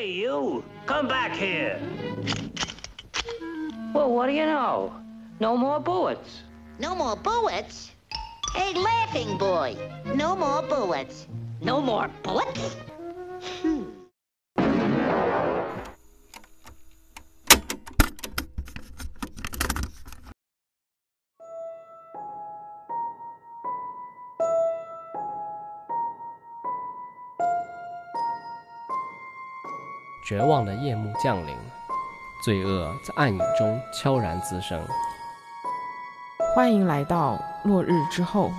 Hey, you! Come back here! Well, what do you know? No more bullets. No more bullets? Hey, laughing boy, no more bullets. No more bullets? Hmm. 绝望的夜幕降临，罪恶在暗影中悄然滋生。欢迎来到落日之后。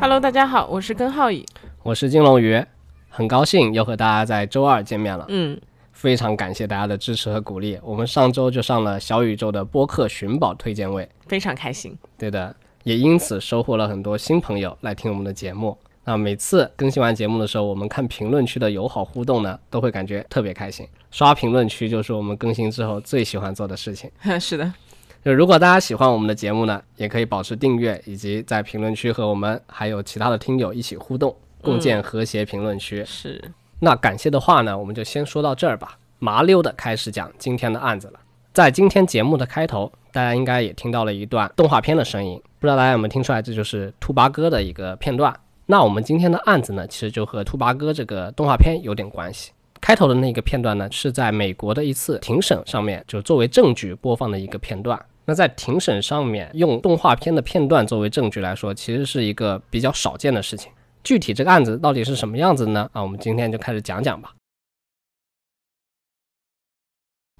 Hello，大家好，我是根浩宇，我是金龙鱼，很高兴又和大家在周二见面了。嗯，非常感谢大家的支持和鼓励。我们上周就上了小宇宙的播客寻宝推荐位，非常开心。对的，也因此收获了很多新朋友来听我们的节目。那每次更新完节目的时候，我们看评论区的友好互动呢，都会感觉特别开心。刷评论区就是我们更新之后最喜欢做的事情。是的，就如果大家喜欢我们的节目呢，也可以保持订阅，以及在评论区和我们还有其他的听友一起互动，共建和谐评论区。是。那感谢的话呢，我们就先说到这儿吧，麻溜的开始讲今天的案子了。在今天节目的开头，大家应该也听到了一段动画片的声音，不知道大家有没有听出来，这就是兔八哥的一个片段。那我们今天的案子呢，其实就和兔八哥这个动画片有点关系。开头的那个片段呢，是在美国的一次庭审上面，就作为证据播放的一个片段。那在庭审上面用动画片的片段作为证据来说，其实是一个比较少见的事情。具体这个案子到底是什么样子呢？啊，我们今天就开始讲讲吧。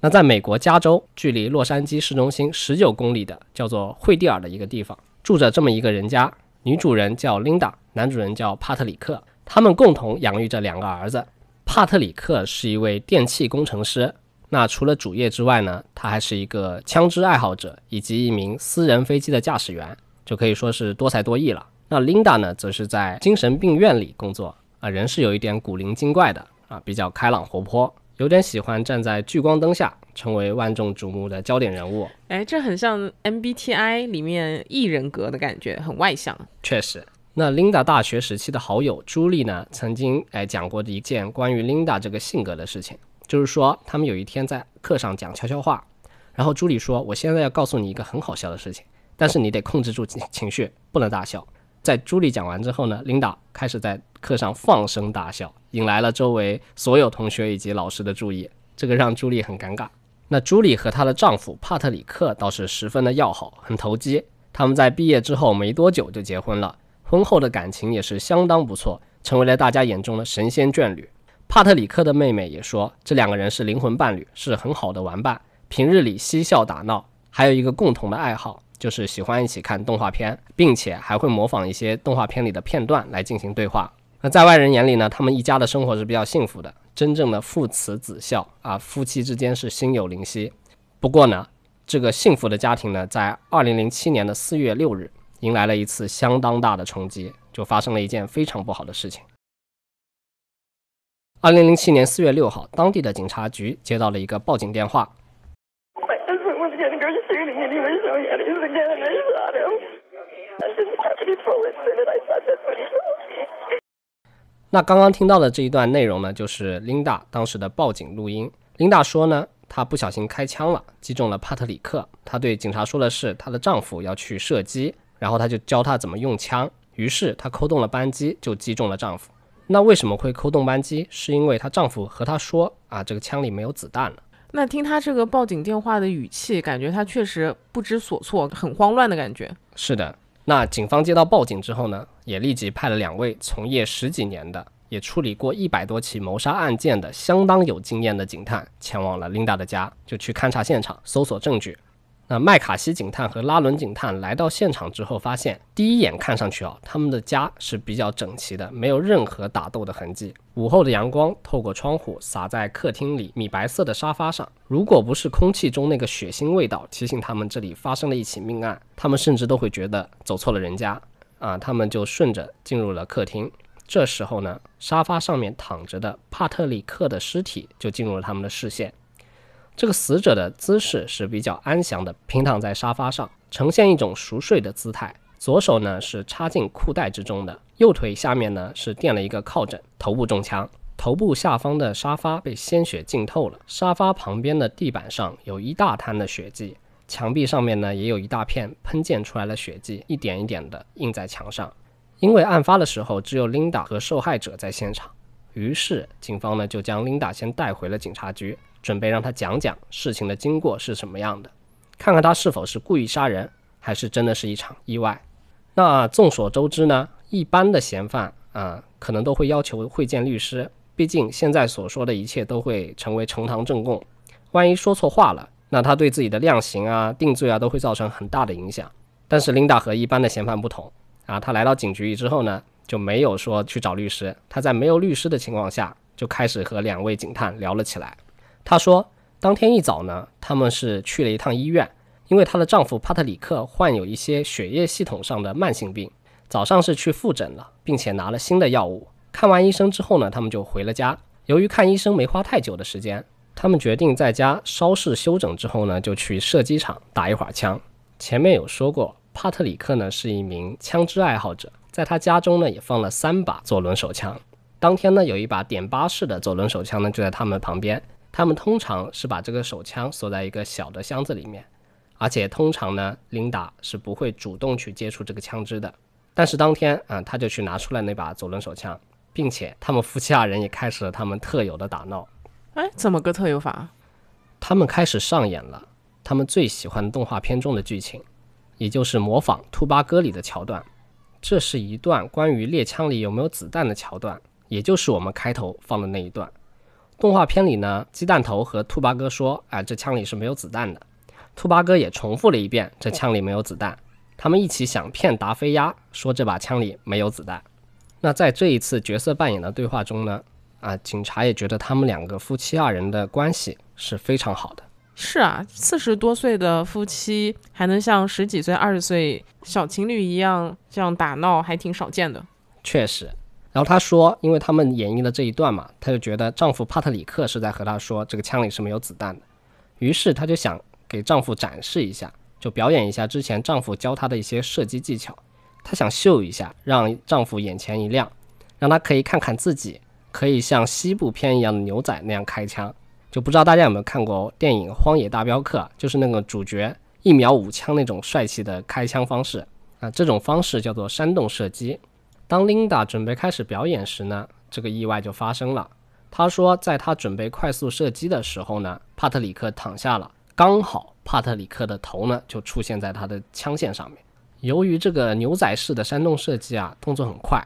那在美国加州，距离洛杉矶市中心十九公里的叫做惠蒂尔的一个地方，住着这么一个人家。女主人叫琳达，男主人叫帕特里克，他们共同养育着两个儿子。帕特里克是一位电气工程师，那除了主业之外呢，他还是一个枪支爱好者以及一名私人飞机的驾驶员，就可以说是多才多艺了。那琳达呢，则是在精神病院里工作，啊，人是有一点古灵精怪的，啊，比较开朗活泼。有点喜欢站在聚光灯下，成为万众瞩目的焦点人物。哎，这很像 MBTI 里面 E 人格的感觉，很外向。确实，那 Linda 大学时期的好友朱莉呢，曾经哎讲过的一件关于 Linda 这个性格的事情，就是说他们有一天在课上讲悄悄话，然后朱莉说：“我现在要告诉你一个很好笑的事情，但是你得控制住情绪，不能大笑。”在朱莉讲完之后呢，琳达开始在课上放声大笑，引来了周围所有同学以及老师的注意，这个让朱莉很尴尬。那朱莉和她的丈夫帕特里克倒是十分的要好，很投机。他们在毕业之后没多久就结婚了，婚后的感情也是相当不错，成为了大家眼中的神仙眷侣。帕特里克的妹妹也说，这两个人是灵魂伴侣，是很好的玩伴，平日里嬉笑打闹，还有一个共同的爱好。就是喜欢一起看动画片，并且还会模仿一些动画片里的片段来进行对话。那在外人眼里呢，他们一家的生活是比较幸福的，真正的父慈子孝啊，夫妻之间是心有灵犀。不过呢，这个幸福的家庭呢，在二零零七年的四月六日，迎来了一次相当大的冲击，就发生了一件非常不好的事情。二零零七年四月六号，当地的警察局接到了一个报警电话。那刚刚听到的这一段内容呢，就是琳达当时的报警录音。琳达说呢，她不小心开枪了，击中了帕特里克。她对警察说的是，她的丈夫要去射击，然后她就教她怎么用枪。于是她扣动了扳机，就击中了丈夫。那为什么会扣动扳机？是因为她丈夫和她说啊，这个枪里没有子弹了。那听她这个报警电话的语气，感觉她确实不知所措，很慌乱的感觉。是的，那警方接到报警之后呢，也立即派了两位从业十几年的，也处理过一百多起谋杀案件的相当有经验的警探，前往了琳达的家，就去勘察现场，搜索证据。那麦卡锡警探和拉伦警探来到现场之后，发现第一眼看上去啊，他们的家是比较整齐的，没有任何打斗的痕迹。午后的阳光透过窗户洒在客厅里米白色的沙发上，如果不是空气中那个血腥味道提醒他们这里发生了一起命案，他们甚至都会觉得走错了人家啊。他们就顺着进入了客厅，这时候呢，沙发上面躺着的帕特里克的尸体就进入了他们的视线。这个死者的姿势是比较安详的，平躺在沙发上，呈现一种熟睡的姿态。左手呢是插进裤袋之中的，右腿下面呢是垫了一个靠枕，头部中枪。头部下方的沙发被鲜血浸透了，沙发旁边的地板上有一大滩的血迹，墙壁上面呢也有一大片喷溅出来的血迹，一点一点的印在墙上。因为案发的时候只有琳达和受害者在现场，于是警方呢就将琳达先带回了警察局，准备让他讲讲事情的经过是什么样的，看看他是否是故意杀人，还是真的是一场意外。那众所周知呢，一般的嫌犯啊，可能都会要求会见律师。毕竟现在所说的一切都会成为呈堂证供，万一说错话了，那他对自己的量刑啊、定罪啊都会造成很大的影响。但是琳达和一般的嫌犯不同啊，他来到警局之后呢，就没有说去找律师，他在没有律师的情况下就开始和两位警探聊了起来。他说，当天一早呢，他们是去了一趟医院，因为她的丈夫帕特里克患有一些血液系统上的慢性病，早上是去复诊了，并且拿了新的药物。看完医生之后呢，他们就回了家。由于看医生没花太久的时间，他们决定在家稍事休整之后呢，就去射击场打一会儿枪。前面有说过，帕特里克呢是一名枪支爱好者，在他家中呢也放了三把左轮手枪。当天呢，有一把点八式的左轮手枪呢就在他们旁边。他们通常是把这个手枪锁在一个小的箱子里面，而且通常呢，琳达是不会主动去接触这个枪支的。但是当天啊，他就去拿出了那把左轮手枪。并且他们夫妻二人也开始了他们特有的打闹。哎，怎么个特有法？他们开始上演了他们最喜欢动画片中的剧情，也就是模仿《兔八哥》里的桥段。这是一段关于猎枪里有没有子弹的桥段，也就是我们开头放的那一段。动画片里呢，鸡蛋头和兔八哥说：“哎，这枪里是没有子弹的。”兔八哥也重复了一遍：“这枪里没有子弹。”他们一起想骗达菲鸭，说这把枪里没有子弹。那在这一次角色扮演的对话中呢，啊，警察也觉得他们两个夫妻二人的关系是非常好的。是啊，四十多岁的夫妻还能像十几岁、二十岁小情侣一样这样打闹，还挺少见的。确实。然后她说，因为他们演绎了这一段嘛，她就觉得丈夫帕特里克是在和她说这个枪里是没有子弹的，于是她就想给丈夫展示一下，就表演一下之前丈夫教她的一些射击技巧。她想秀一下，让丈夫眼前一亮，让他可以看看自己可以像西部片一样的牛仔那样开枪。就不知道大家有没有看过电影《荒野大镖客》，就是那个主角一秒五枪那种帅气的开枪方式啊，这种方式叫做煽动射击。当琳达准备开始表演时呢，这个意外就发生了。他说，在他准备快速射击的时候呢，帕特里克躺下了，刚好帕特里克的头呢就出现在他的枪线上面。由于这个牛仔式的煽动射击啊，动作很快，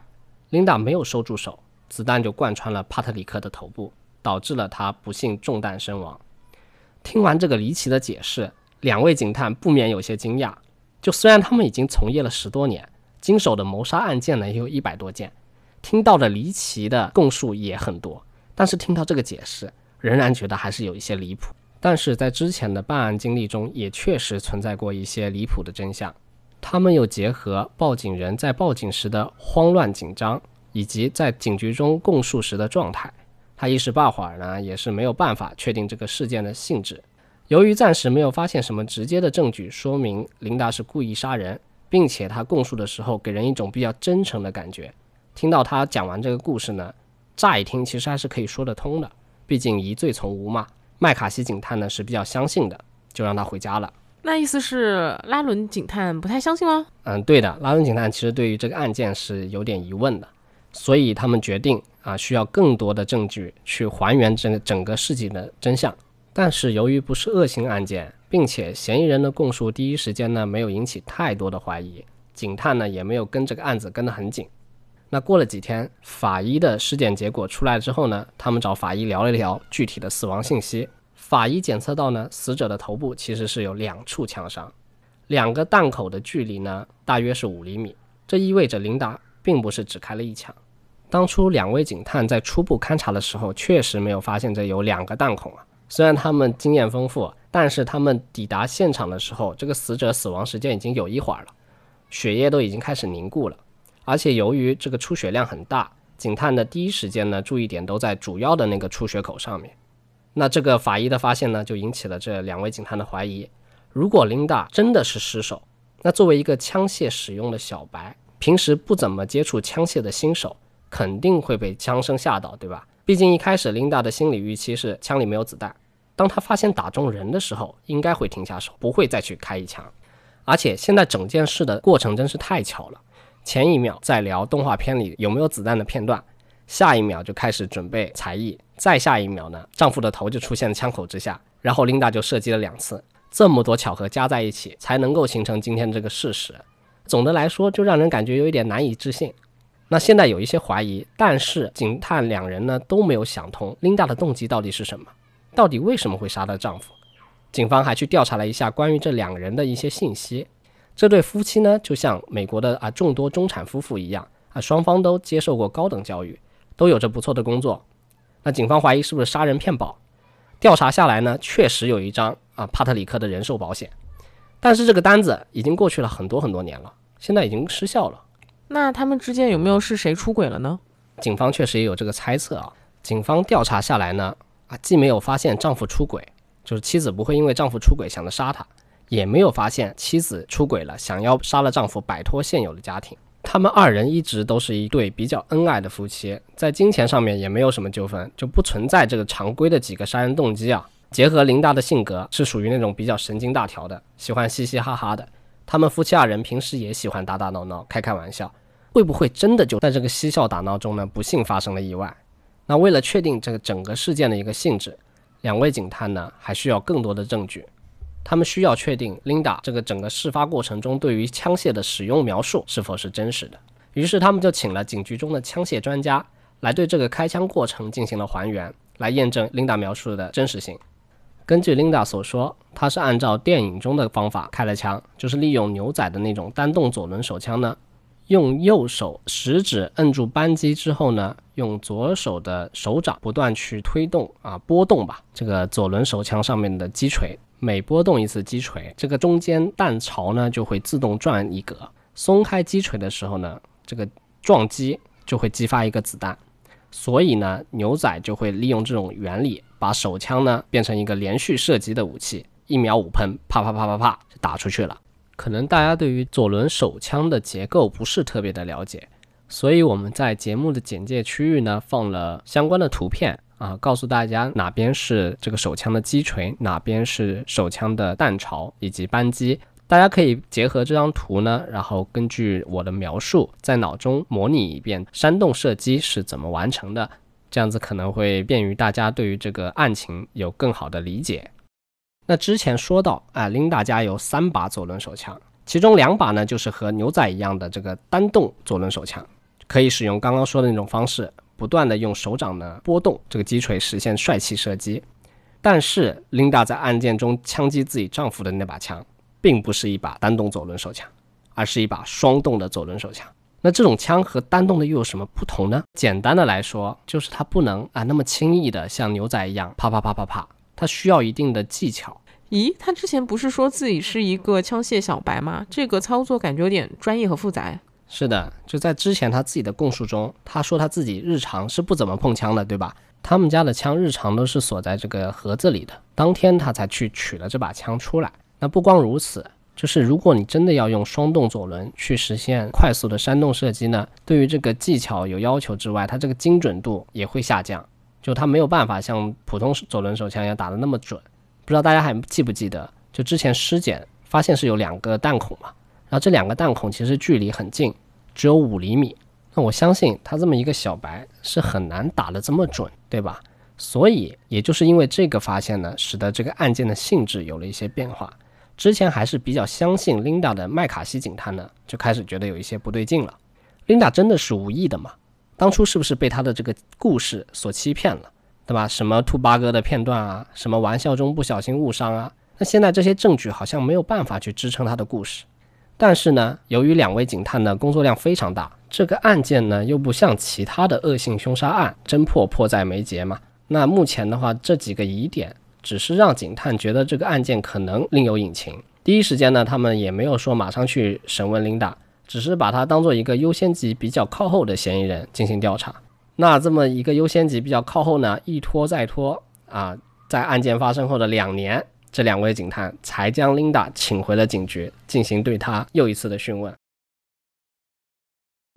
琳达没有收住手，子弹就贯穿了帕特里克的头部，导致了他不幸中弹身亡。听完这个离奇的解释，两位警探不免有些惊讶。就虽然他们已经从业了十多年，经手的谋杀案件呢也有一百多件，听到的离奇的供述也很多，但是听到这个解释，仍然觉得还是有一些离谱。但是在之前的办案经历中，也确实存在过一些离谱的真相。他们又结合报警人在报警时的慌乱紧张，以及在警局中供述时的状态，他一时半会儿呢也是没有办法确定这个事件的性质。由于暂时没有发现什么直接的证据说明琳达是故意杀人，并且他供述的时候给人一种比较真诚的感觉。听到他讲完这个故事呢，乍一听其实还是可以说得通的，毕竟疑罪从无嘛。麦卡锡警探呢是比较相信的，就让他回家了。那意思是拉伦警探不太相信吗？嗯，对的，拉伦警探其实对于这个案件是有点疑问的，所以他们决定啊，需要更多的证据去还原整整个事情的真相。但是由于不是恶性案件，并且嫌疑人的供述第一时间呢没有引起太多的怀疑，警探呢也没有跟这个案子跟得很紧。那过了几天，法医的尸检结果出来之后呢，他们找法医聊了聊具体的死亡信息。法医检测到呢，死者的头部其实是有两处枪伤，两个弹口的距离呢大约是五厘米，这意味着琳达并不是只开了一枪。当初两位警探在初步勘查的时候，确实没有发现这有两个弹孔啊。虽然他们经验丰富，但是他们抵达现场的时候，这个死者死亡时间已经有一会儿了，血液都已经开始凝固了，而且由于这个出血量很大，警探的第一时间呢注意点都在主要的那个出血口上面。那这个法医的发现呢，就引起了这两位警探的怀疑。如果琳达真的是尸首，那作为一个枪械使用的小白，平时不怎么接触枪械的新手，肯定会被枪声吓到，对吧？毕竟一开始琳达的心理预期是枪里没有子弹，当他发现打中人的时候，应该会停下手，不会再去开一枪。而且现在整件事的过程真是太巧了，前一秒在聊动画片里有没有子弹的片段，下一秒就开始准备才艺，再下一秒呢，丈夫的头就出现枪口之下，然后琳达就射击了两次，这么多巧合加在一起，才能够形成今天这个事实。总的来说，就让人感觉有一点难以置信。那现在有一些怀疑，但是警探两人呢都没有想通琳达的动机到底是什么，到底为什么会杀她丈夫？警方还去调查了一下关于这两人的一些信息。这对夫妻呢，就像美国的啊众多中产夫妇一样啊，双方都接受过高等教育，都有着不错的工作。那警方怀疑是不是杀人骗保？调查下来呢，确实有一张啊帕特里克的人寿保险，但是这个单子已经过去了很多很多年了，现在已经失效了。那他们之间有没有是谁出轨了呢？警方确实也有这个猜测啊。警方调查下来呢，啊，既没有发现丈夫出轨，就是妻子不会因为丈夫出轨想着杀他，也没有发现妻子出轨了想要杀了丈夫摆脱现有的家庭。他们二人一直都是一对比较恩爱的夫妻，在金钱上面也没有什么纠纷，就不存在这个常规的几个杀人动机啊。结合琳达的性格，是属于那种比较神经大条的，喜欢嘻嘻哈哈的。他们夫妻二人平时也喜欢打打闹闹，开开玩笑。会不会真的就在这个嬉笑打闹中呢？不幸发生了意外。那为了确定这个整个事件的一个性质，两位警探呢还需要更多的证据。他们需要确定 Linda 这个整个事发过程中对于枪械的使用描述是否是真实的。于是他们就请了警局中的枪械专家来对这个开枪过程进行了还原，来验证 Linda 描述的真实性。根据 Linda 所说，她是按照电影中的方法开了枪，就是利用牛仔的那种单动左轮手枪呢。用右手食指摁住扳机之后呢，用左手的手掌不断去推动啊，拨动吧，这个左轮手枪上面的击锤，每拨动一次击锤，这个中间弹槽呢就会自动转一格。松开击锤的时候呢，这个撞击就会激发一个子弹。所以呢，牛仔就会利用这种原理，把手枪呢变成一个连续射击的武器，一秒五喷，啪啪啪啪啪就打出去了。可能大家对于左轮手枪的结构不是特别的了解，所以我们在节目的简介区域呢放了相关的图片啊，告诉大家哪边是这个手枪的击锤，哪边是手枪的弹巢以及扳机，大家可以结合这张图呢，然后根据我的描述在脑中模拟一遍煽动射击是怎么完成的，这样子可能会便于大家对于这个案情有更好的理解。那之前说到啊，琳达家有三把左轮手枪，其中两把呢就是和牛仔一样的这个单动左轮手枪，可以使用刚刚说的那种方式，不断的用手掌呢拨动这个击锤，实现帅气射击。但是琳达在案件中枪击自己丈夫的那把枪，并不是一把单动左轮手枪，而是一把双动的左轮手枪。那这种枪和单动的又有什么不同呢？简单的来说，就是它不能啊那么轻易的像牛仔一样啪啪啪啪啪，它需要一定的技巧。咦，他之前不是说自己是一个枪械小白吗？这个操作感觉有点专业和复杂。是的，就在之前他自己的供述中，他说他自己日常是不怎么碰枪的，对吧？他们家的枪日常都是锁在这个盒子里的，当天他才去取了这把枪出来。那不光如此，就是如果你真的要用双动左轮去实现快速的煽动射击呢，对于这个技巧有要求之外，它这个精准度也会下降，就它没有办法像普通左轮手枪一样打得那么准。不知道大家还记不记得，就之前尸检发现是有两个弹孔嘛，然后这两个弹孔其实距离很近，只有五厘米。那我相信他这么一个小白是很难打得这么准，对吧？所以也就是因为这个发现呢，使得这个案件的性质有了一些变化。之前还是比较相信琳达的麦卡锡警探呢，就开始觉得有一些不对劲了。琳达真的是无意的吗？当初是不是被他的这个故事所欺骗了？对吧？什么兔八哥的片段啊，什么玩笑中不小心误伤啊？那现在这些证据好像没有办法去支撑他的故事。但是呢，由于两位警探的工作量非常大，这个案件呢又不像其他的恶性凶杀案，侦破迫在眉睫嘛。那目前的话，这几个疑点只是让警探觉得这个案件可能另有隐情。第一时间呢，他们也没有说马上去审问琳达，只是把她当做一个优先级比较靠后的嫌疑人进行调查。那这么一个优先级比较靠后呢，一拖再拖啊，在案件发生后的两年，这两位警探才将琳达请回了警局，进行对她又一次的讯问。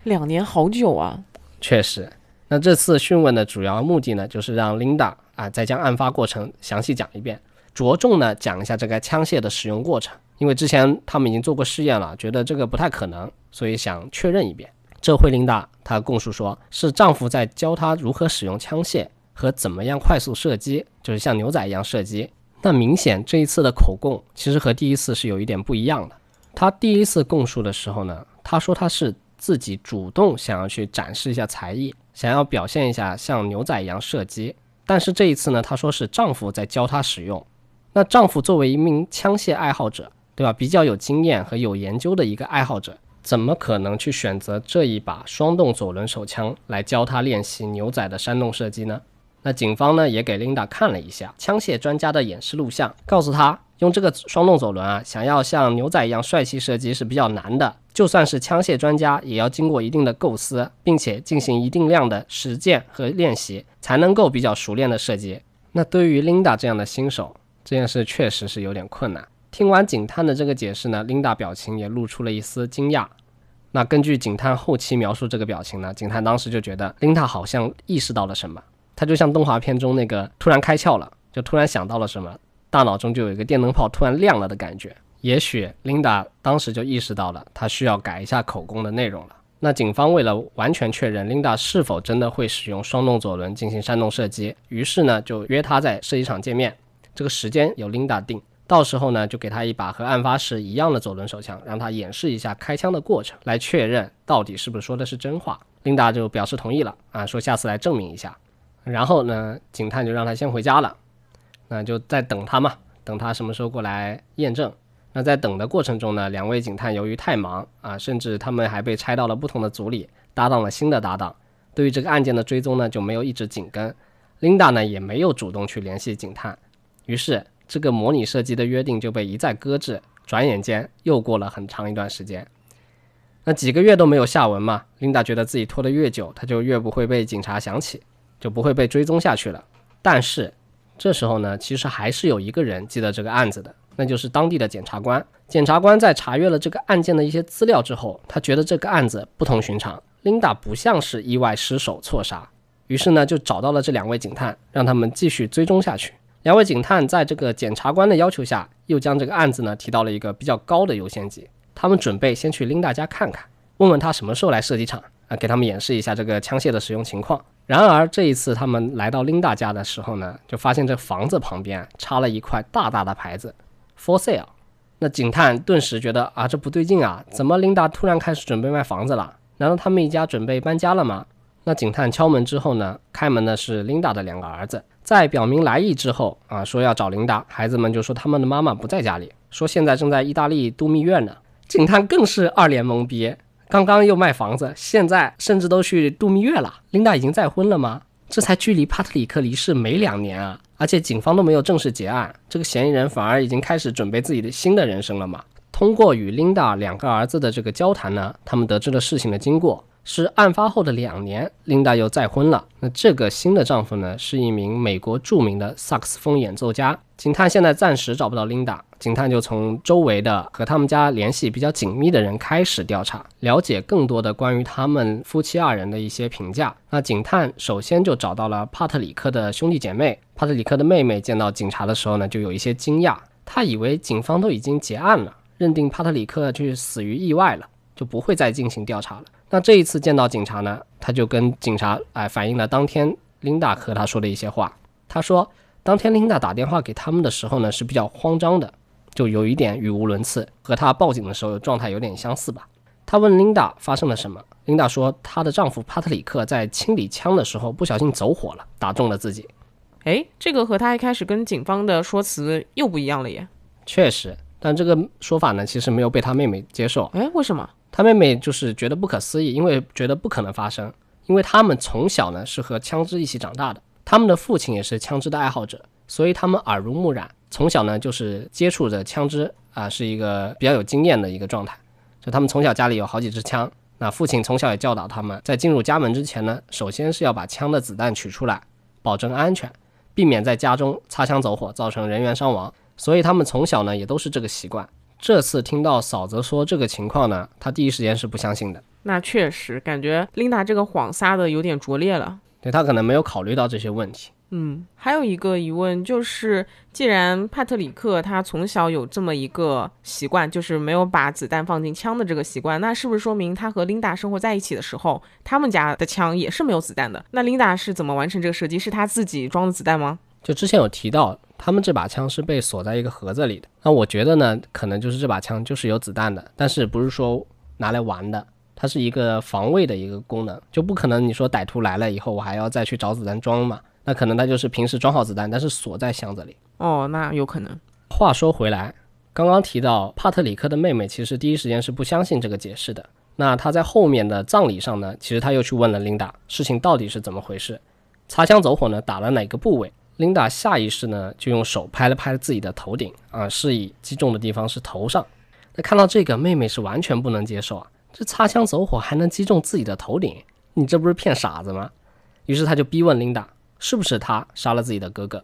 两年好久啊！确实，那这次讯问的主要目的呢，就是让 Linda 啊再将案发过程详细讲一遍，着重呢讲一下这个枪械的使用过程，因为之前他们已经做过试验了，觉得这个不太可能，所以想确认一遍。这回琳达她供述说，是丈夫在教她如何使用枪械和怎么样快速射击，就是像牛仔一样射击。那明显这一次的口供其实和第一次是有一点不一样的。她第一次供述的时候呢，她说她是自己主动想要去展示一下才艺，想要表现一下像牛仔一样射击。但是这一次呢，他说是丈夫在教她使用。那丈夫作为一名枪械爱好者，对吧？比较有经验和有研究的一个爱好者，怎么可能去选择这一把双动左轮手枪来教她练习牛仔的山洞射击呢？那警方呢也给 Linda 看了一下枪械专家的演示录像，告诉她用这个双动左轮啊，想要像牛仔一样帅气射击是比较难的。就算是枪械专家，也要经过一定的构思，并且进行一定量的实践和练习，才能够比较熟练的射击。那对于琳达这样的新手，这件事确实是有点困难。听完警探的这个解释呢，琳达表情也露出了一丝惊讶。那根据警探后期描述这个表情呢，警探当时就觉得琳达好像意识到了什么。他就像动画片中那个突然开窍了，就突然想到了什么，大脑中就有一个电灯泡突然亮了的感觉。也许琳达当时就意识到了，她需要改一下口供的内容了。那警方为了完全确认琳达是否真的会使用双动左轮进行煽动射击，于是呢就约她在射击场见面，这个时间由琳达定，到时候呢就给她一把和案发时一样的左轮手枪，让她演示一下开枪的过程，来确认到底是不是说的是真话。琳达就表示同意了啊，说下次来证明一下。然后呢，警探就让他先回家了，那就在等他嘛，等他什么时候过来验证。那在等的过程中呢，两位警探由于太忙啊，甚至他们还被拆到了不同的组里，搭档了新的搭档，对于这个案件的追踪呢就没有一直紧跟。琳达呢也没有主动去联系警探，于是这个模拟射击的约定就被一再搁置。转眼间又过了很长一段时间，那几个月都没有下文嘛，琳达觉得自己拖得越久，他就越不会被警察想起。就不会被追踪下去了。但是这时候呢，其实还是有一个人记得这个案子的，那就是当地的检察官。检察官在查阅了这个案件的一些资料之后，他觉得这个案子不同寻常，琳达不像是意外失手错杀。于是呢，就找到了这两位警探，让他们继续追踪下去。两位警探在这个检察官的要求下，又将这个案子呢提到了一个比较高的优先级。他们准备先去琳达家看看，问问他什么时候来射击场啊，给他们演示一下这个枪械的使用情况。然而这一次他们来到琳达家的时候呢，就发现这房子旁边插了一块大大的牌子，for sale。那警探顿时觉得啊，这不对劲啊，怎么琳达突然开始准备卖房子了？难道他们一家准备搬家了吗？那警探敲门之后呢，开门的是琳达的两个儿子，在表明来意之后啊，说要找琳达，孩子们就说他们的妈妈不在家里，说现在正在意大利度蜜月呢。警探更是二脸懵逼。刚刚又卖房子，现在甚至都去度蜜月了。琳达已经再婚了吗？这才距离帕特里克离世没两年啊！而且警方都没有正式结案，这个嫌疑人反而已经开始准备自己的新的人生了嘛？通过与琳达两个儿子的这个交谈呢，他们得知了事情的经过。是案发后的两年，琳达又再婚了。那这个新的丈夫呢，是一名美国著名的萨克斯风演奏家。警探现在暂时找不到琳达，警探就从周围的和他们家联系比较紧密的人开始调查，了解更多的关于他们夫妻二人的一些评价。那警探首先就找到了帕特里克的兄弟姐妹。帕特里克的妹妹见到警察的时候呢，就有一些惊讶，她以为警方都已经结案了，认定帕特里克去死于意外了，就不会再进行调查了。那这一次见到警察呢，他就跟警察哎反映了当天琳达和他说的一些话。他说，当天琳达打电话给他们的时候呢是比较慌张的，就有一点语无伦次，和他报警的时候状态有点相似吧。他问琳达发生了什么，琳达说她的丈夫帕特里克在清理枪的时候不小心走火了，打中了自己。哎，这个和他一开始跟警方的说辞又不一样了耶。确实，但这个说法呢其实没有被他妹妹接受。哎，为什么？他妹妹就是觉得不可思议，因为觉得不可能发生，因为他们从小呢是和枪支一起长大的，他们的父亲也是枪支的爱好者，所以他们耳濡目染，从小呢就是接触着枪支啊，是一个比较有经验的一个状态。就他们从小家里有好几支枪，那父亲从小也教导他们，在进入家门之前呢，首先是要把枪的子弹取出来，保证安全，避免在家中擦枪走火造成人员伤亡，所以他们从小呢也都是这个习惯。这次听到嫂子说这个情况呢，他第一时间是不相信的。那确实感觉琳达这个谎撒的有点拙劣了。对他可能没有考虑到这些问题。嗯，还有一个疑问就是，既然帕特里克他从小有这么一个习惯，就是没有把子弹放进枪的这个习惯，那是不是说明他和琳达生活在一起的时候，他们家的枪也是没有子弹的？那琳达是怎么完成这个射击？是他自己装的子弹吗？就之前有提到，他们这把枪是被锁在一个盒子里的。那我觉得呢，可能就是这把枪就是有子弹的，但是不是说拿来玩的。它是一个防卫的一个功能，就不可能你说歹徒来了以后，我还要再去找子弹装嘛？那可能他就是平时装好子弹，但是锁在箱子里。哦，那有可能。话说回来，刚刚提到帕特里克的妹妹，其实第一时间是不相信这个解释的。那他在后面的葬礼上呢，其实他又去问了琳达，事情到底是怎么回事？擦枪走火呢，打了哪个部位？琳达下意识呢，就用手拍了拍自己的头顶，啊，示意击中的地方是头上。那看到这个，妹妹是完全不能接受啊。这擦枪走火还能击中自己的头顶，你这不是骗傻子吗？于是他就逼问琳达，是不是他杀了自己的哥哥？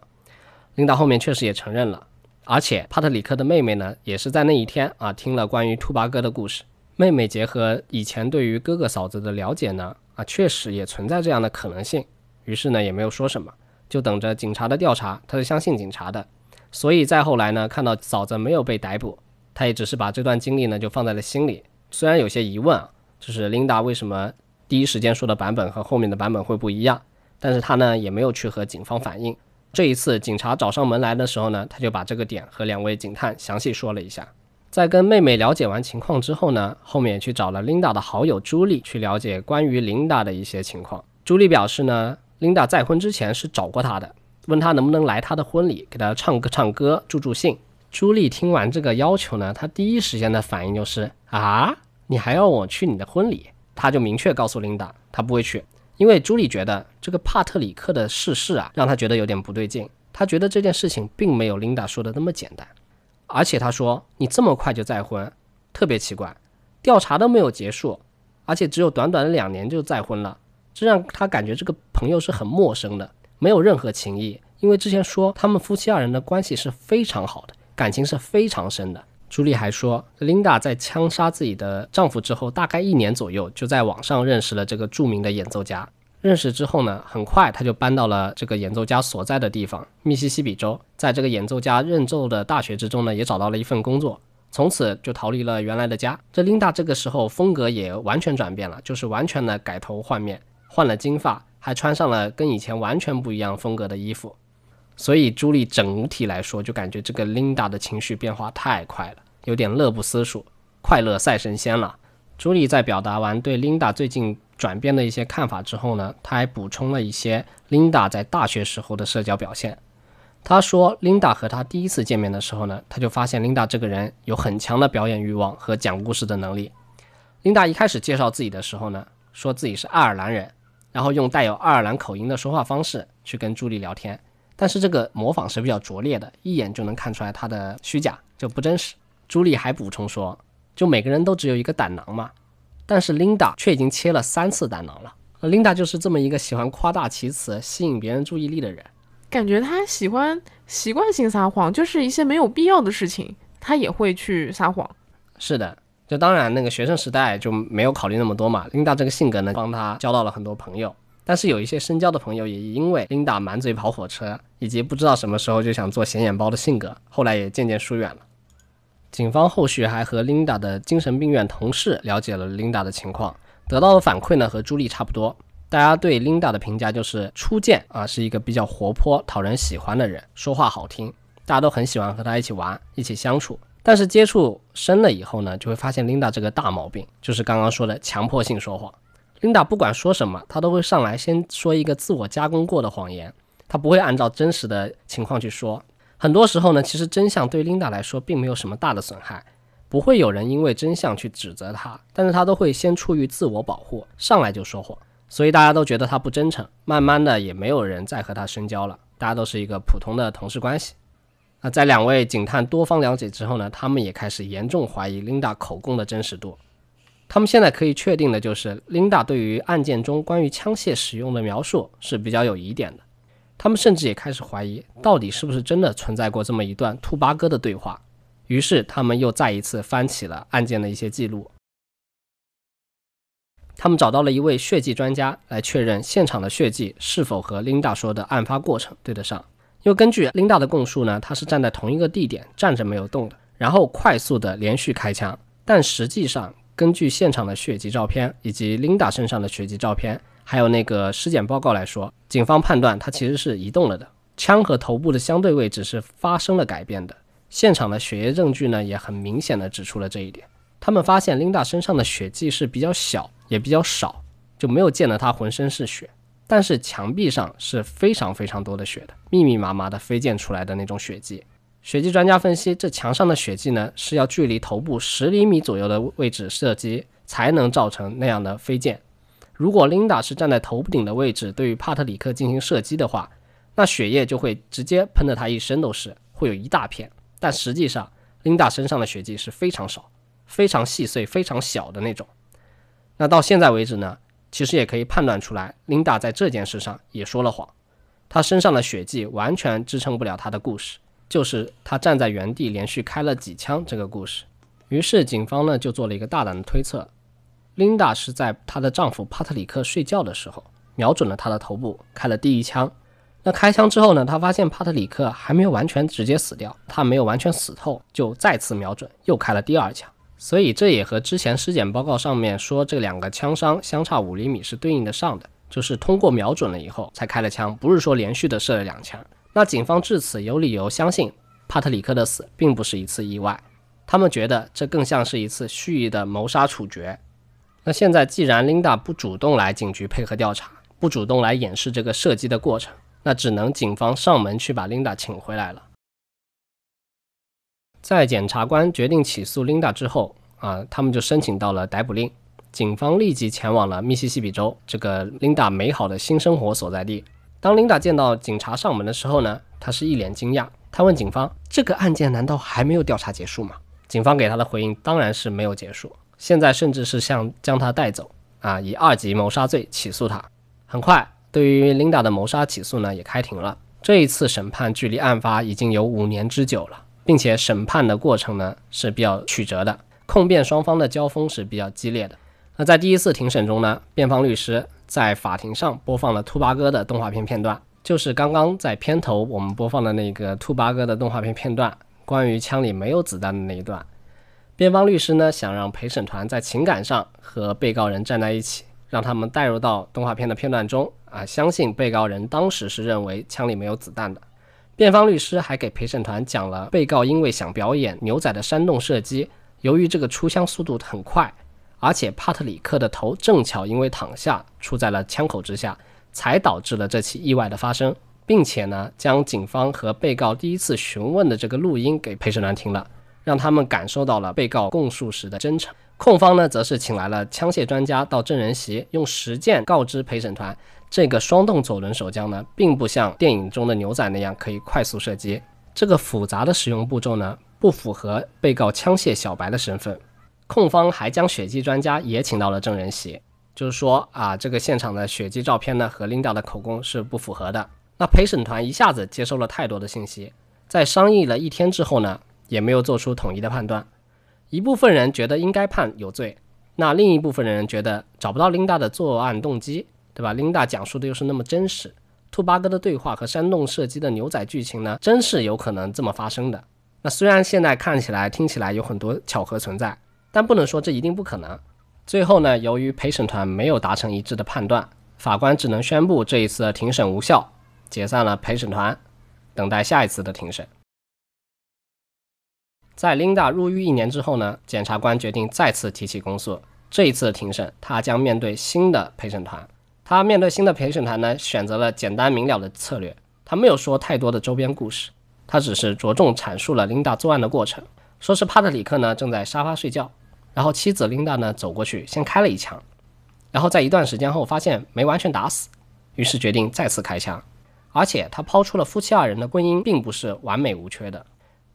琳达后面确实也承认了，而且帕特里克的妹妹呢，也是在那一天啊听了关于兔八哥的故事。妹妹结合以前对于哥哥嫂子的了解呢，啊确实也存在这样的可能性。于是呢也没有说什么，就等着警察的调查。他是相信警察的，所以再后来呢，看到嫂子没有被逮捕，他也只是把这段经历呢就放在了心里。虽然有些疑问啊，就是琳达为什么第一时间说的版本和后面的版本会不一样，但是他呢也没有去和警方反映。这一次警察找上门来的时候呢，他就把这个点和两位警探详细说了一下。在跟妹妹了解完情况之后呢，后面去找了琳达的好友朱莉去了解关于琳达的一些情况。朱莉表示呢，琳达再婚之前是找过他的，问他能不能来他的婚礼，给他唱歌唱歌，助助兴。朱莉听完这个要求呢，她第一时间的反应就是啊，你还要我去你的婚礼？她就明确告诉琳达，她不会去，因为朱莉觉得这个帕特里克的逝世啊，让她觉得有点不对劲。她觉得这件事情并没有琳达说的那么简单，而且她说你这么快就再婚，特别奇怪，调查都没有结束，而且只有短短的两年就再婚了，这让她感觉这个朋友是很陌生的，没有任何情谊。因为之前说他们夫妻二人的关系是非常好的。感情是非常深的。朱莉还说，琳达在枪杀自己的丈夫之后，大概一年左右就在网上认识了这个著名的演奏家。认识之后呢，很快他就搬到了这个演奏家所在的地方——密西西比州。在这个演奏家任奏的大学之中呢，也找到了一份工作，从此就逃离了原来的家。这琳达这个时候风格也完全转变了，就是完全的改头换面，换了金发，还穿上了跟以前完全不一样风格的衣服。所以朱莉整体来说就感觉这个琳达的情绪变化太快了，有点乐不思蜀，快乐赛神仙了。朱莉在表达完对琳达最近转变的一些看法之后呢，她还补充了一些琳达在大学时候的社交表现。她说，琳达和她第一次见面的时候呢，她就发现琳达这个人有很强的表演欲望和讲故事的能力。琳达一开始介绍自己的时候呢，说自己是爱尔兰人，然后用带有爱尔兰口音的说话方式去跟朱莉聊天。但是这个模仿是比较拙劣的，一眼就能看出来他的虚假，就不真实。朱莉还补充说，就每个人都只有一个胆囊嘛，但是琳达却已经切了三次胆囊了。琳达就是这么一个喜欢夸大其词、吸引别人注意力的人。感觉他喜欢习惯性撒谎，就是一些没有必要的事情，他也会去撒谎。是的，就当然那个学生时代就没有考虑那么多嘛。琳达这个性格呢，帮他交到了很多朋友。但是有一些深交的朋友也因为琳达满嘴跑火车，以及不知道什么时候就想做显眼包的性格，后来也渐渐疏远了。警方后续还和琳达的精神病院同事了解了琳达的情况，得到的反馈呢和朱莉差不多。大家对琳达的评价就是初见啊是一个比较活泼、讨人喜欢的人，说话好听，大家都很喜欢和她一起玩、一起相处。但是接触深了以后呢，就会发现琳达这个大毛病，就是刚刚说的强迫性说谎。琳达不管说什么，她都会上来先说一个自我加工过的谎言，她不会按照真实的情况去说。很多时候呢，其实真相对琳达来说并没有什么大的损害，不会有人因为真相去指责她，但是她都会先出于自我保护，上来就说谎，所以大家都觉得她不真诚。慢慢的，也没有人再和她深交了，大家都是一个普通的同事关系。那在两位警探多方了解之后呢，他们也开始严重怀疑琳达口供的真实度。他们现在可以确定的就是，琳达对于案件中关于枪械使用的描述是比较有疑点的。他们甚至也开始怀疑，到底是不是真的存在过这么一段兔八哥的对话。于是，他们又再一次翻起了案件的一些记录。他们找到了一位血迹专家来确认现场的血迹是否和琳达说的案发过程对得上。又根据琳达的供述呢，她是站在同一个地点站着没有动的，然后快速的连续开枪。但实际上，根据现场的血迹照片以及琳达身上的血迹照片，还有那个尸检报告来说，警方判断他其实是移动了的，枪和头部的相对位置是发生了改变的。现场的血液证据呢，也很明显的指出了这一点。他们发现琳达身上的血迹是比较小，也比较少，就没有见得她浑身是血。但是墙壁上是非常非常多的血的，密密麻麻的飞溅出来的那种血迹。血迹专家分析，这墙上的血迹呢，是要距离头部十厘米左右的位置射击，才能造成那样的飞溅。如果琳达是站在头部顶的位置，对于帕特里克进行射击的话，那血液就会直接喷得他一身都是，会有一大片。但实际上，琳达身上的血迹是非常少。非常细碎、非常小的那种。那到现在为止呢，其实也可以判断出来，琳达在这件事上也说了谎。她身上的血迹完全支撑不了她的故事，就是他站在原地连续开了几枪这个故事。于是警方呢就做了一个大胆的推测：琳达是在她的丈夫帕特里克睡觉的时候，瞄准了他的头部开了第一枪。那开枪之后呢，他发现帕特里克还没有完全直接死掉，他没有完全死透，就再次瞄准，又开了第二枪。所以这也和之前尸检报告上面说这两个枪伤相差五厘米是对应的上的，就是通过瞄准了以后才开了枪，不是说连续的射了两枪。那警方至此有理由相信帕特里克的死并不是一次意外，他们觉得这更像是一次蓄意的谋杀处决。那现在既然琳达不主动来警局配合调查，不主动来演示这个射击的过程，那只能警方上门去把琳达请回来了。在检察官决定起诉琳达之后，啊，他们就申请到了逮捕令。警方立即前往了密西西比州这个琳达美好的新生活所在地。当琳达见到警察上门的时候呢，她是一脸惊讶。她问警方：“这个案件难道还没有调查结束吗？”警方给她的回应当然是没有结束，现在甚至是想将她带走，啊，以二级谋杀罪起诉她。很快，对于琳达的谋杀起诉呢，也开庭了。这一次审判距离案发已经有五年之久了。并且审判的过程呢是比较曲折的，控辩双方的交锋是比较激烈的。那在第一次庭审中呢，辩方律师在法庭上播放了兔八哥的动画片片段，就是刚刚在片头我们播放的那个兔八哥的动画片片段，关于枪里没有子弹的那一段。辩方律师呢想让陪审团在情感上和被告人站在一起，让他们带入到动画片的片段中啊，相信被告人当时是认为枪里没有子弹的。辩方律师还给陪审团讲了，被告因为想表演牛仔的煽动射击，由于这个出枪速度很快，而且帕特里克的头正巧因为躺下处在了枪口之下，才导致了这起意外的发生，并且呢，将警方和被告第一次询问的这个录音给陪审团听了，让他们感受到了被告供述时的真诚。控方呢，则是请来了枪械专家到证人席，用实践告知陪审团。这个双动左轮手枪呢，并不像电影中的牛仔那样可以快速射击。这个复杂的使用步骤呢，不符合被告枪械小白的身份。控方还将血迹专家也请到了证人席，就是说啊，这个现场的血迹照片呢，和琳达的口供是不符合的。那陪审团一下子接收了太多的信息，在商议了一天之后呢，也没有做出统一的判断。一部分人觉得应该判有罪，那另一部分人觉得找不到琳达的作案动机。对吧？琳达讲述的又是那么真实，兔八哥的对话和煽动射击的牛仔剧情呢，真是有可能这么发生的。那虽然现在看起来、听起来有很多巧合存在，但不能说这一定不可能。最后呢，由于陪审团没有达成一致的判断，法官只能宣布这一次的庭审无效，解散了陪审团，等待下一次的庭审。在琳达入狱一年之后呢，检察官决定再次提起公诉。这一次的庭审，他将面对新的陪审团。他面对新的陪审团呢，选择了简单明了的策略。他没有说太多的周边故事，他只是着重阐述了琳达作案的过程。说是帕特里克呢正在沙发睡觉，然后妻子琳达呢走过去先开了一枪，然后在一段时间后发现没完全打死，于是决定再次开枪。而且他抛出了夫妻二人的婚姻并不是完美无缺的。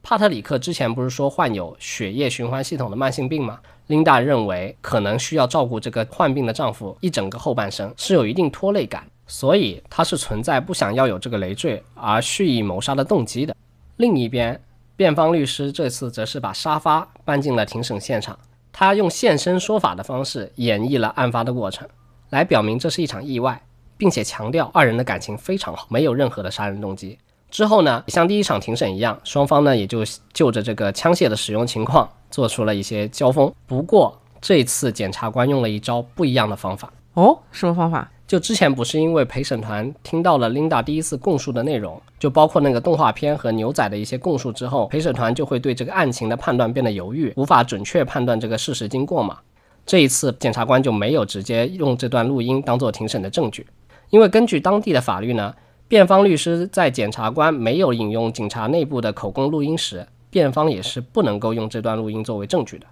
帕特里克之前不是说患有血液循环系统的慢性病吗？琳达认为可能需要照顾这个患病的丈夫一整个后半生，是有一定拖累感，所以她是存在不想要有这个累赘而蓄意谋杀的动机的。另一边，辩方律师这次则是把沙发搬进了庭审现场，他用现身说法的方式演绎了案发的过程，来表明这是一场意外，并且强调二人的感情非常好，没有任何的杀人动机。之后呢，像第一场庭审一样，双方呢也就就着这个枪械的使用情况做出了一些交锋。不过这次检察官用了一招不一样的方法。哦，什么方法？就之前不是因为陪审团听到了 Linda 第一次供述的内容，就包括那个动画片和牛仔的一些供述之后，陪审团就会对这个案情的判断变得犹豫，无法准确判断这个事实经过嘛。这一次检察官就没有直接用这段录音当做庭审的证据，因为根据当地的法律呢。辩方律师在检察官没有引用警察内部的口供录音时，辩方也是不能够用这段录音作为证据的。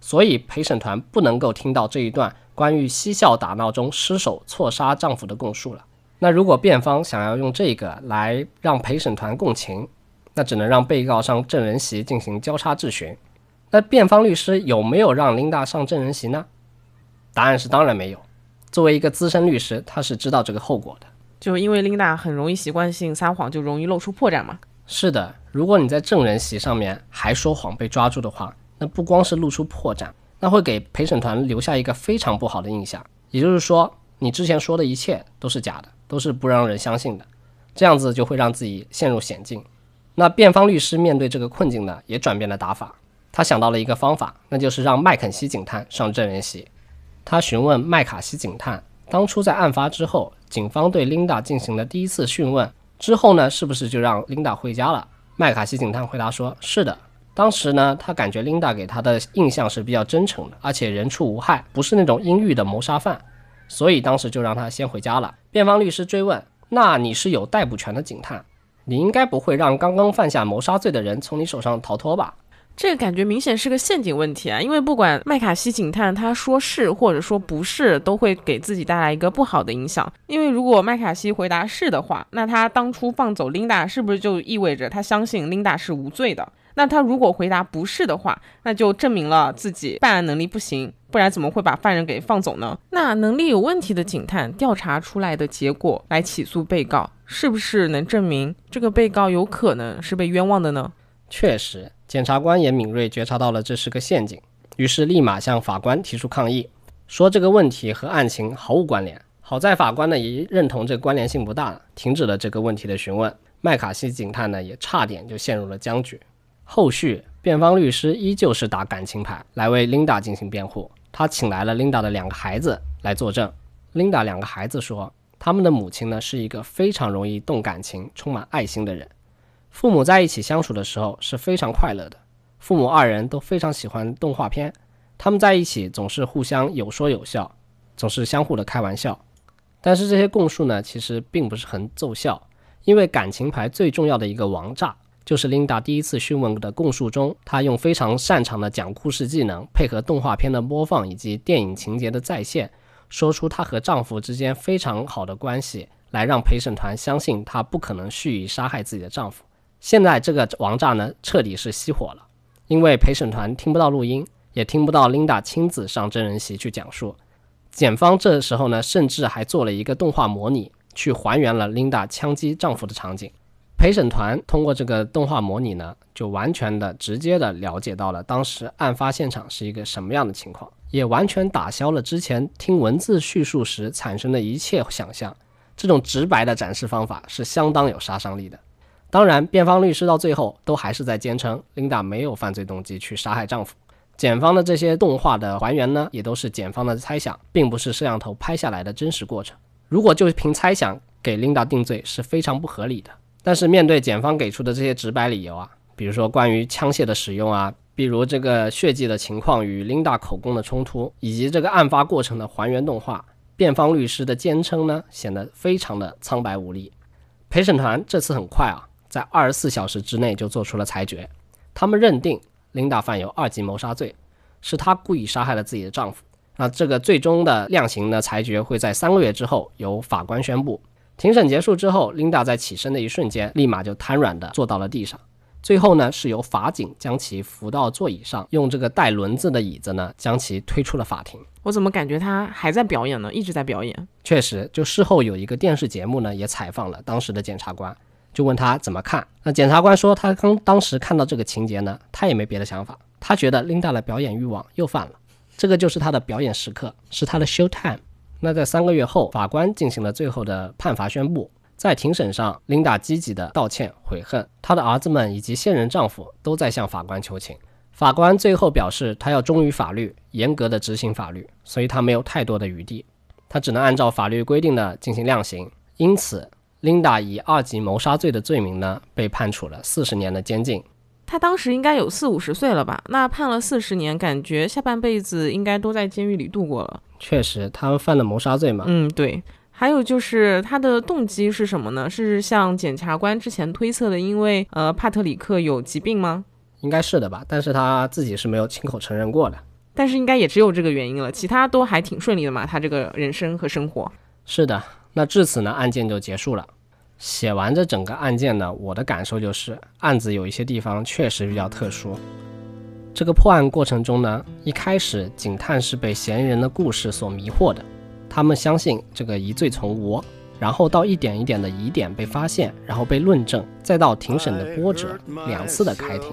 所以陪审团不能够听到这一段关于嬉笑打闹中失手错杀丈夫的供述了。那如果辩方想要用这个来让陪审团共情，那只能让被告上证人席进行交叉质询。那辩方律师有没有让琳达上证人席呢？答案是当然没有。作为一个资深律师，他是知道这个后果的。就因为琳达很容易习惯性撒谎，就容易露出破绽嘛。是的，如果你在证人席上面还说谎被抓住的话，那不光是露出破绽，那会给陪审团留下一个非常不好的印象。也就是说，你之前说的一切都是假的，都是不让人相信的，这样子就会让自己陷入险境。那辩方律师面对这个困境呢，也转变了打法。他想到了一个方法，那就是让麦肯锡警探上证人席。他询问麦卡锡警探，当初在案发之后。警方对琳达进行了第一次讯问之后呢，是不是就让琳达回家了？麦卡锡警探回答说：“是的。当时呢，他感觉琳达给他的印象是比较真诚的，而且人畜无害，不是那种阴郁的谋杀犯，所以当时就让他先回家了。”辩方律师追问：“那你是有逮捕权的警探，你应该不会让刚刚犯下谋杀罪的人从你手上逃脱吧？”这个感觉明显是个陷阱问题啊！因为不管麦卡锡警探他说是或者说不是，都会给自己带来一个不好的影响。因为如果麦卡锡回答是的话，那他当初放走琳达，是不是就意味着他相信琳达是无罪的？那他如果回答不是的话，那就证明了自己办案能力不行，不然怎么会把犯人给放走呢？那能力有问题的警探调查出来的结果来起诉被告，是不是能证明这个被告有可能是被冤枉的呢？确实。检察官也敏锐觉察到了这是个陷阱，于是立马向法官提出抗议，说这个问题和案情毫无关联。好在法官呢也认同这关联性不大，停止了这个问题的询问。麦卡锡警探呢也差点就陷入了僵局。后续辩方律师依旧是打感情牌来为琳达进行辩护，他请来了琳达的两个孩子来作证。琳达两个孩子说，他们的母亲呢是一个非常容易动感情、充满爱心的人。父母在一起相处的时候是非常快乐的，父母二人都非常喜欢动画片，他们在一起总是互相有说有笑，总是相互的开玩笑。但是这些供述呢，其实并不是很奏效，因为感情牌最重要的一个王炸，就是琳达第一次讯问的供述中，她用非常擅长的讲故事技能，配合动画片的播放以及电影情节的再现，说出她和丈夫之间非常好的关系，来让陪审团相信她不可能蓄意杀害自己的丈夫。现在这个王炸呢，彻底是熄火了，因为陪审团听不到录音，也听不到 Linda 亲自上真人席去讲述。检方这时候呢，甚至还做了一个动画模拟，去还原了 Linda 枪击丈夫的场景。陪审团通过这个动画模拟呢，就完全的、直接的了解到了当时案发现场是一个什么样的情况，也完全打消了之前听文字叙述时产生的一切想象。这种直白的展示方法是相当有杀伤力的。当然，辩方律师到最后都还是在坚称琳达没有犯罪动机去杀害丈夫。检方的这些动画的还原呢，也都是检方的猜想，并不是摄像头拍下来的真实过程。如果就凭猜想给琳达定罪是非常不合理的。但是面对检方给出的这些直白理由啊，比如说关于枪械的使用啊，比如这个血迹的情况与琳达口供的冲突，以及这个案发过程的还原动画，辩方律师的坚称呢，显得非常的苍白无力。陪审团这次很快啊。在二十四小时之内就做出了裁决，他们认定琳达犯有二级谋杀罪，是她故意杀害了自己的丈夫。那这个最终的量刑呢裁决会在三个月之后由法官宣布。庭审结束之后，琳达在起身的一瞬间，立马就瘫软的坐到了地上。最后呢，是由法警将其扶到座椅上，用这个带轮子的椅子呢，将其推出了法庭。我怎么感觉他还在表演呢？一直在表演。确实，就事后有一个电视节目呢，也采访了当时的检察官。就问他怎么看？那检察官说，他刚当时看到这个情节呢，他也没别的想法，他觉得琳达的表演欲望又犯了。这个就是他的表演时刻，是他的 show time。那在三个月后，法官进行了最后的判罚宣布。在庭审上，琳达积极的道歉悔恨，她的儿子们以及现任丈夫都在向法官求情。法官最后表示，他要忠于法律，严格的执行法律，所以他没有太多的余地，他只能按照法律规定的进行量刑。因此，琳达以二级谋杀罪的罪名呢，被判处了四十年的监禁。他当时应该有四五十岁了吧？那判了四十年，感觉下半辈子应该都在监狱里度过了。确实，他们犯了谋杀罪嘛。嗯，对。还有就是他的动机是什么呢？是像检察官之前推测的，因为呃帕特里克有疾病吗？应该是的吧，但是他自己是没有亲口承认过的。但是应该也只有这个原因了，其他都还挺顺利的嘛，他这个人生和生活。是的，那至此呢，案件就结束了。写完这整个案件呢，我的感受就是案子有一些地方确实比较特殊。这个破案过程中呢，一开始警探是被嫌疑人的故事所迷惑的，他们相信这个疑罪从无，然后到一点一点的疑点被发现，然后被论证，再到庭审的波折，两次的开庭。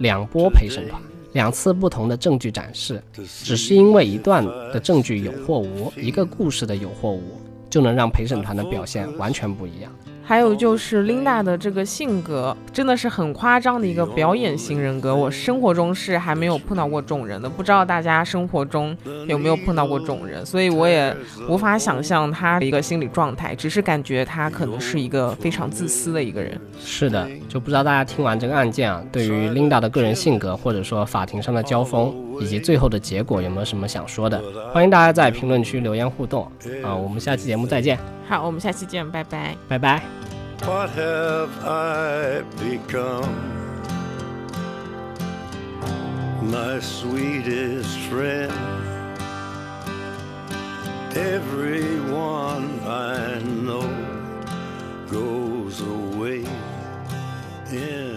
两波陪审团，两次不同的证据展示，只是因为一段的证据有或无，一个故事的有或无，就能让陪审团的表现完全不一样。还有就是琳达的这个性格真的是很夸张的一个表演型人格，我生活中是还没有碰到过这种人的，不知道大家生活中有没有碰到过这种人，所以我也无法想象他的一个心理状态，只是感觉他可能是一个非常自私的一个人。是的，就不知道大家听完这个案件啊，对于琳达的个人性格，或者说法庭上的交锋以及最后的结果，有没有什么想说的？欢迎大家在评论区留言互动啊！我们下期节目再见。好，我们下期见，拜拜，拜拜。What have I become? My sweetest friend. Everyone I know goes away in